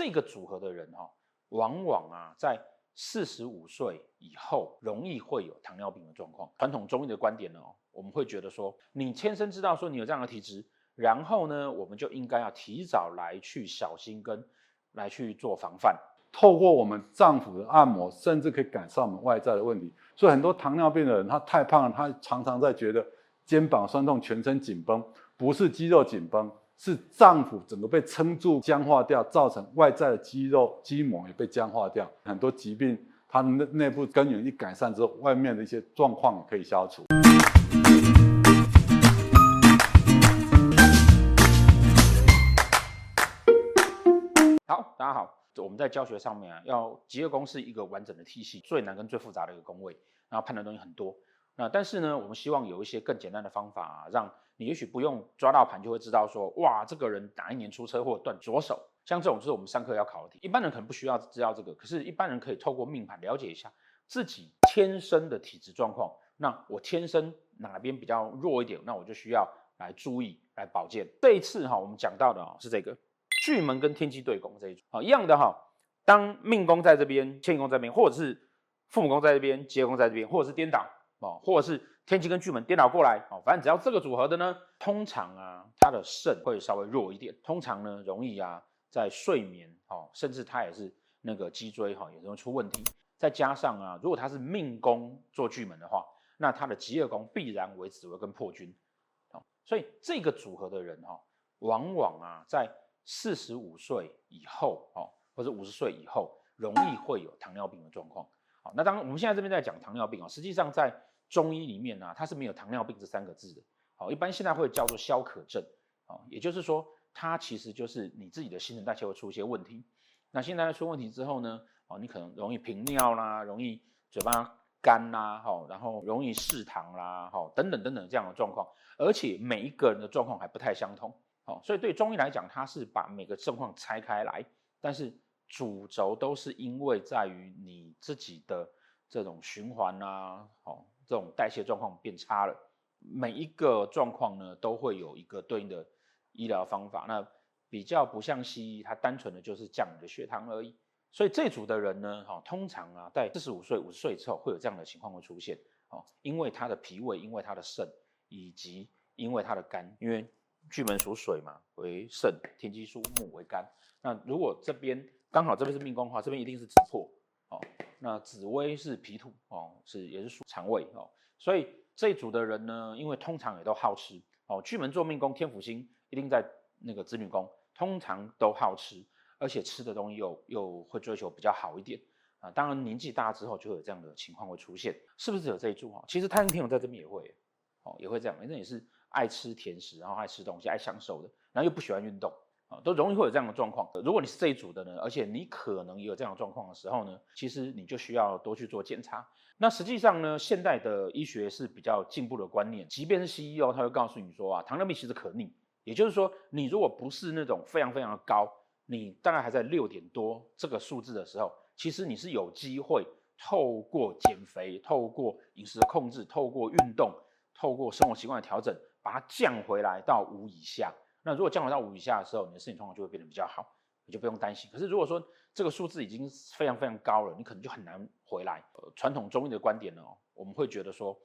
这个组合的人哈，往往啊在四十五岁以后容易会有糖尿病的状况。传统中医的观点呢，我们会觉得说，你天生知道说你有这样的体质，然后呢，我们就应该要提早来去小心跟来去做防范。透过我们脏腑的按摩，甚至可以改善我们外在的问题。所以很多糖尿病的人，他太胖了，他常常在觉得肩膀酸痛、全身紧绷，不是肌肉紧绷，是脏腑整个被撑住、僵化掉，造成外在的肌肉、肌膜也被僵化掉。很多疾病，它内内部根源一改善之后，外面的一些状况也可以消除。好，大家好。我们在教学上面啊，要极恶宫是一个完整的体系，最难跟最复杂的一个宫位，然后判断东西很多。那但是呢，我们希望有一些更简单的方法啊，让你也许不用抓到盘就会知道说，哇，这个人哪一年出车祸断左手，像这种就是我们上课要考的题。一般人可能不需要知道这个，可是一般人可以透过命盘了解一下自己天生的体质状况。那我天生哪边比较弱一点，那我就需要来注意来保健。这一次哈，我们讲到的啊是这个。巨门跟天机对宫这一组，好一样的哈。当命宫在这边，迁移宫在这边，或者是父母宫在这边，疾厄宫在这边，或者是颠倒哦，或者是天机跟巨门颠倒过来哦，反正只要这个组合的呢，通常啊，他的肾会稍微弱一点，通常呢容易啊在睡眠哦，甚至他也是那个脊椎哈也容易出问题。再加上啊，如果他是命宫做巨门的话，那他的疾厄宫必然为紫微跟破军哦，所以这个组合的人哈，往往啊在四十五岁以后，哦，或者五十岁以后，容易会有糖尿病的状况。好，那当然我们现在这边在讲糖尿病啊，实际上在中医里面呢，它是没有糖尿病这三个字的。好，一般现在会叫做消渴症。好，也就是说，它其实就是你自己的新陈代谢会出一些问题。那新陈代谢出问题之后呢，哦，你可能容易频尿啦，容易嘴巴干啦，好，然后容易嗜糖啦，好，等等等等这样的状况。而且每一个人的状况还不太相同。好所以对中医来讲，它是把每个状况拆开来，但是主轴都是因为在于你自己的这种循环啊，好，这种代谢状况变差了。每一个状况呢，都会有一个对应的医疗方法。那比较不像西医，它单纯的就是降你的血糖而已。所以这组的人呢，哈，通常啊，在四十五岁、五十岁之后，会有这样的情况会出现，哦，因为他的脾胃，因为他的肾，以及因为他的肝，因为。巨门属水嘛，为肾；天机属木，为肝。那如果这边刚好这边是命宫的话，这边一定是子破哦。那紫薇是脾土哦，是也是属肠胃哦。所以这一组的人呢，因为通常也都好吃哦。巨门做命宫，天府星一定在那个子女宫，通常都好吃，而且吃的东西又又会追求比较好一点啊。当然年纪大之后就会有这样的情况会出现，是不是有这一组哈？其实太阳天王在这边也会哦，也会这样，反正也是。爱吃甜食，然后爱吃东西，爱享受的，然后又不喜欢运动啊，都容易会有这样的状况。如果你是这一组的呢，而且你可能也有这样的状况的时候呢，其实你就需要多去做检查。那实际上呢，现代的医学是比较进步的观念，即便是西医哦，他会告诉你说啊，糖尿病其实可逆，也就是说，你如果不是那种非常非常的高，你大概还在六点多这个数字的时候，其实你是有机会透过减肥、透过饮食的控制、透过运动、透过生活习惯的调整。把它降回来到五以下，那如果降回到五以下的时候，你的身体状况就会变得比较好，你就不用担心。可是如果说这个数字已经非常非常高了，你可能就很难回来。呃，传统中医的观点呢，我们会觉得说，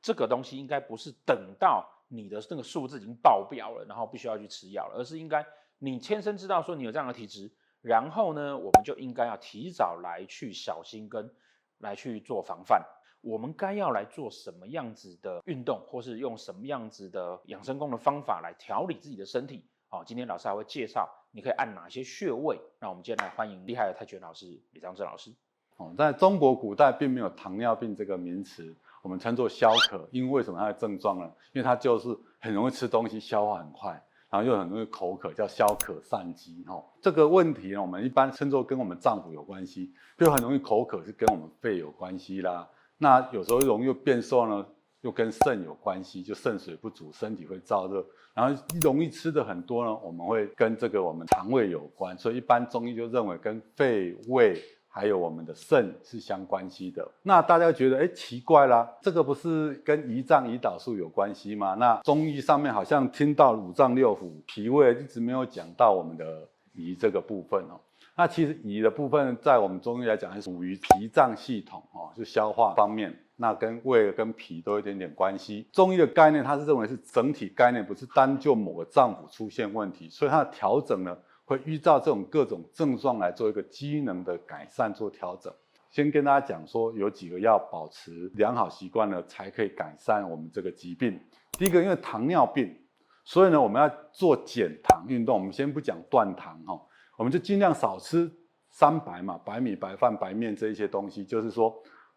这个东西应该不是等到你的那个数字已经爆表了，然后必须要去吃药了，而是应该你天生知道说你有这样的体质，然后呢，我们就应该要提早来去小心跟来去做防范。我们该要来做什么样子的运动，或是用什么样子的养生功的方法来调理自己的身体？好，今天老师还会介绍你可以按哪些穴位。那我们今天来欢迎厉害的太极老师李章正老师。哦，在中国古代并没有糖尿病这个名词，我们称作消渴。因为什么它的症状呢？因为它就是很容易吃东西，消化很快，然后又很容易口渴，叫消渴上激。哈，这个问题呢，我们一般称作跟我们脏腑有关系，就很容易口渴是跟我们肺有关系啦。那有时候容易变瘦呢，又跟肾有关系，就肾水不足，身体会燥热。然后容易吃的很多呢，我们会跟这个我们肠胃有关，所以一般中医就认为跟肺、胃还有我们的肾是相关系的。那大家觉得，哎，奇怪啦，这个不是跟胰脏胰岛素有关系吗？那中医上面好像听到五脏六腑、脾胃一直没有讲到我们的胰这个部分哦。那其实胰的部分，在我们中医来讲，是属于脾脏系统哦，就消化方面。那跟胃跟脾都有一点点关系。中医的概念，它是认为是整体概念，不是单就某个脏腑出现问题，所以它的调整呢，会依照这种各种症状来做一个机能的改善做调整。先跟大家讲说，有几个要保持良好习惯呢，才可以改善我们这个疾病。第一个，因为糖尿病，所以呢，我们要做减糖运动。我们先不讲断糖哈。我们就尽量少吃三白嘛，白米、白饭、白面这一些东西，就是说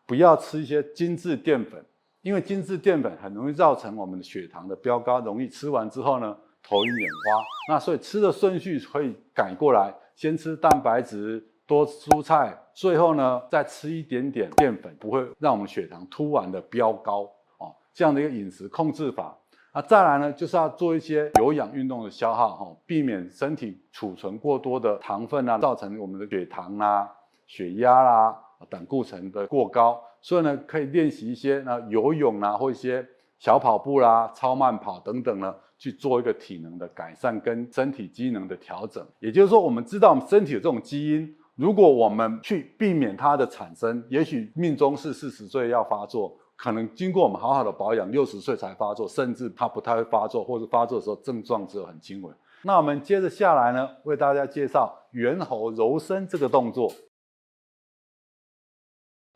不要吃一些精致淀粉，因为精致淀粉很容易造成我们的血糖的飙高，容易吃完之后呢，头晕眼花。那所以吃的顺序可以改过来，先吃蛋白质，多蔬菜，最后呢再吃一点点淀粉，不会让我们血糖突然的飙高哦。这样的一个饮食控制法。那再来呢，就是要做一些有氧运动的消耗哈，避免身体储存过多的糖分啊，造成我们的血糖啊、血压啦、胆固醇的过高。所以呢，可以练习一些那游泳啊，或一些小跑步啦、超慢跑等等呢，去做一个体能的改善跟身体机能的调整。也就是说，我们知道我们身体有这种基因，如果我们去避免它的产生，也许命中是四十岁要发作。可能经过我们好好的保养，六十岁才发作，甚至它不太会发作，或者发作的时候症状只有很轻微。那我们接着下来呢，为大家介绍猿猴揉身这个动作。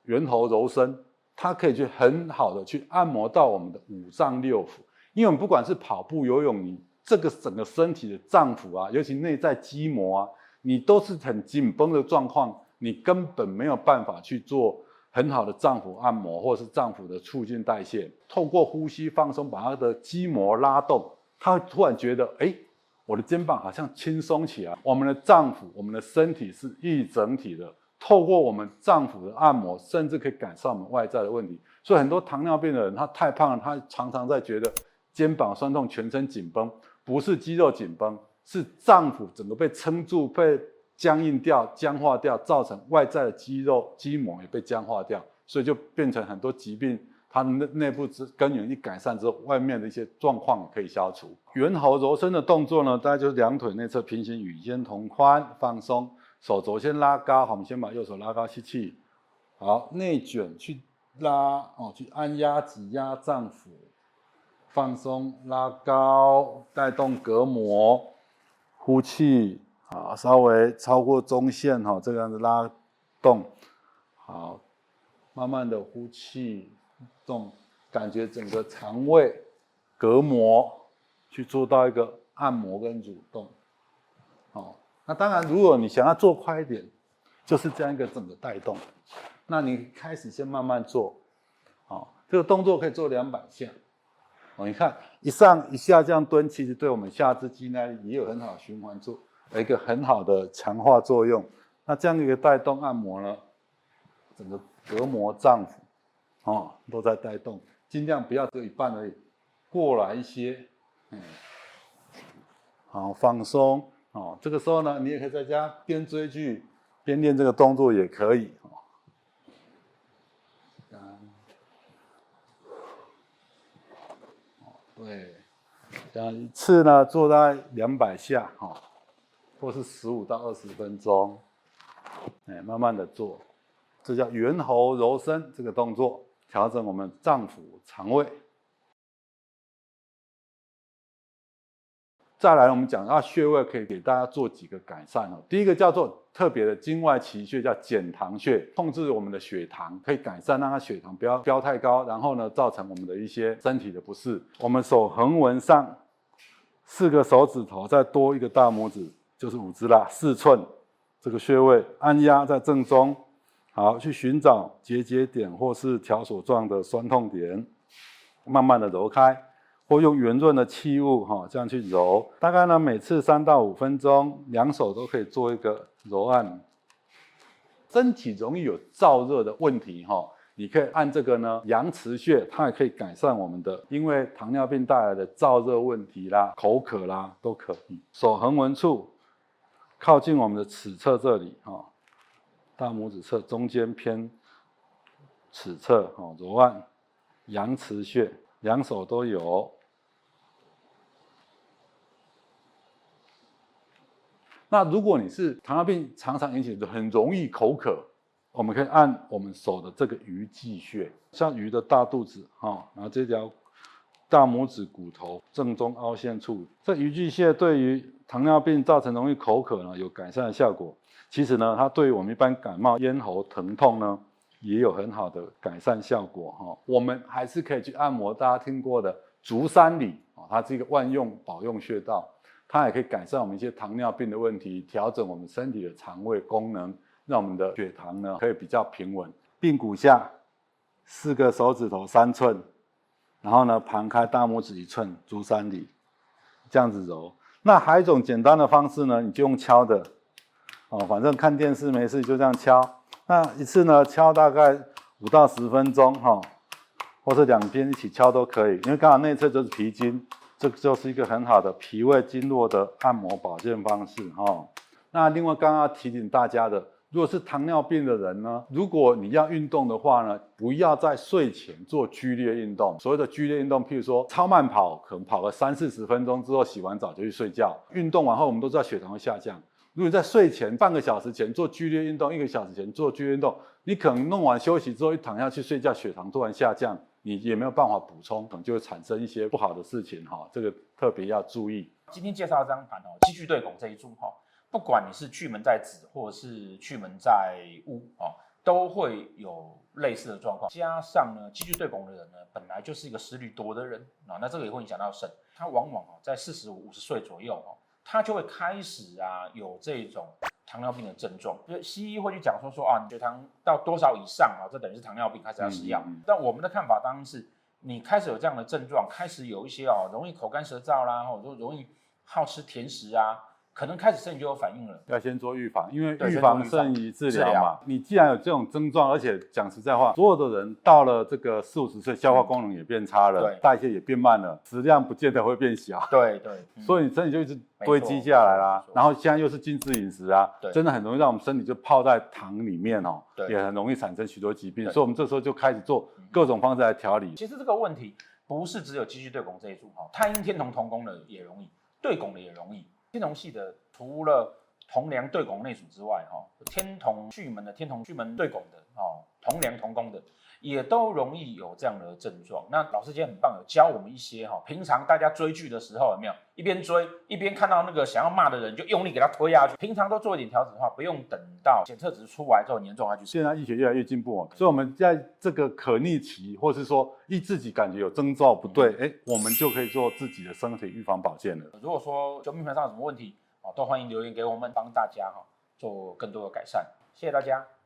猿猴揉身，它可以去很好的去按摩到我们的五脏六腑，因为我们不管是跑步、游泳，你这个整个身体的脏腑啊，尤其内在筋膜啊，你都是很紧绷的状况，你根本没有办法去做。很好的脏腑按摩，或者是脏腑的促进代谢，透过呼吸放松，把它的筋膜拉动，他会突然觉得，哎，我的肩膀好像轻松起来。我们的脏腑，我们的身体是一整体的，透过我们脏腑的按摩，甚至可以改善我们外在的问题。所以很多糖尿病的人，他太胖了，他常常在觉得肩膀酸痛，全身紧绷，不是肌肉紧绷，是脏腑整个被撑住，被。僵硬掉、僵化掉，造成外在的肌肉、筋膜也被僵化掉，所以就变成很多疾病。它内内部之根源一改善之后，外面的一些状况也可以消除。猿猴揉身的动作呢，大概就是两腿内侧平行，与肩同宽，放松，手肘先拉高。好，我们先把右手拉高，吸气。好，内卷去拉哦，去按压、挤压脏腑，放松，拉高，带动膈膜，呼气。好，稍微超过中线哈，这个样子拉动，好，慢慢的呼气，动，感觉整个肠胃、膈膜去做到一个按摩跟蠕动，好，那当然，如果你想要做快一点，就是这样一个整个带动，那你开始先慢慢做，好，这个动作可以做两百下，哦，你看一上一下这样蹲，其实对我们下肢肌耐力也有很好的循环做。有一个很好的强化作用，那这样一个带动按摩呢，整个膈膜脏腑，哦，都在带动，尽量不要只一半而已，过来一些，嗯，好放松，哦，这个时候呢，你也可以在家边追剧边练这个动作也可以，哦，对，这样一次呢做大概两百下，哈。或是十五到二十分钟，哎，慢慢的做，这叫猿猴揉身这个动作，调整我们脏腑肠胃。再来，我们讲到穴位，可以给大家做几个改善哦。第一个叫做特别的经外奇穴，叫减糖穴，控制我们的血糖，可以改善让它血糖不要飙太高，然后呢，造成我们的一些身体的不适。我们手横纹上四个手指头，再多一个大拇指。就是五指啦，四寸这个穴位按压在正中，好，去寻找结节点或是条索状的酸痛点，慢慢的揉开，或用圆润的器物哈，这样去揉，大概呢每次三到五分钟，两手都可以做一个揉按。身体容易有燥热的问题哈，你可以按这个呢阳池穴，它也可以改善我们的因为糖尿病带来的燥热问题啦、口渴啦都可以。手横纹处。靠近我们的尺侧这里，哈，大拇指侧中间偏尺侧，哈，揉按阳池穴，两手都有。那如果你是糖尿病常常引起的，很容易口渴，我们可以按我们手的这个鱼际穴，像鱼的大肚子哈，然后这条大拇指骨头正中凹陷处，这鱼际穴对于糖尿病造成容易口渴呢，有改善的效果。其实呢，它对于我们一般感冒、咽喉疼痛呢，也有很好的改善效果哈。我们还是可以去按摩大家听过的足三里啊，它是一个万用保用穴道。它也可以改善我们一些糖尿病的问题，调整我们身体的肠胃功能，让我们的血糖呢可以比较平稳。髌骨下四个手指头三寸，然后呢盘开大拇指一寸，足三里，这样子揉。那还有一种简单的方式呢，你就用敲的，哦，反正看电视没事就这样敲。那一次呢敲大概五到十分钟哈、哦，或者两边一起敲都可以，因为刚好内侧就是脾经。这就是一个很好的脾胃经络的按摩保健方式哈。那另外刚刚提醒大家的，如果是糖尿病的人呢，如果你要运动的话呢，不要在睡前做剧烈运动。所谓的剧烈运动，譬如说超慢跑，可能跑个三四十分钟之后洗完澡就去睡觉。运动完后，我们都知道血糖会下降。如果在睡前半个小时前做剧烈运动，一个小时前做剧烈运动，你可能弄完休息之后一躺下去睡觉，血糖突然下降。你也没有办法补充，可能就会产生一些不好的事情哈，这个特别要注意。今天介绍这张盘哦，积聚对拱这一组哈，不管你是巨门在子或者是巨门在乌哦，都会有类似的状况。加上呢，积聚对拱的人呢，本来就是一个思虑多的人啊，那这个也会影响到肾。他往往哦，在四十五、五十岁左右哦，他就会开始啊，有这种。糖尿病的症状，就西医会去讲说说啊，你血糖到多少以上啊，这等于是糖尿病，开始要吃药。嗯嗯、但我们的看法当然是，你开始有这样的症状，开始有一些哦，容易口干舌燥啦，或者说容易好吃甜食啊。可能开始身体就有反应了，要先做预防，因为预防胜于治疗嘛。你既然有这种症状，而且讲实在话，所有的人到了这个四五十岁，消化功能也变差了，嗯、代谢也变慢了，食量不见得会变小。对对，嗯、所以你身体就一直堆积下来啦。然后现在又是精致饮食啊，真的很容易让我们身体就泡在糖里面哦，也很容易产生许多疾病。所以我们这时候就开始做各种方式来调理。其实这个问题不是只有积聚对拱这一组哈，太阴天同同宫的也容易，对拱的也容易。天同系的除了同梁对拱内属之外，哈，天同巨门的天同巨门对拱的，哦，同梁同宫的，也都容易有这样的症状。那老师今天很棒，有教我们一些哈，平常大家追剧的时候有没有一边追一边看到那个想要骂的人，就用力给他推下去。平常都做一点调整的话，不用等到检测值出来之后严重下去。现在医学越来越进步哦，所以我们在这个可逆期，或是说一自己感觉有征兆不对，哎、嗯，我们就可以做自己的身体预防保健了。如果说就命盘上有什么问题，都欢迎留言给我们，帮大家哈做更多的改善。谢谢大家。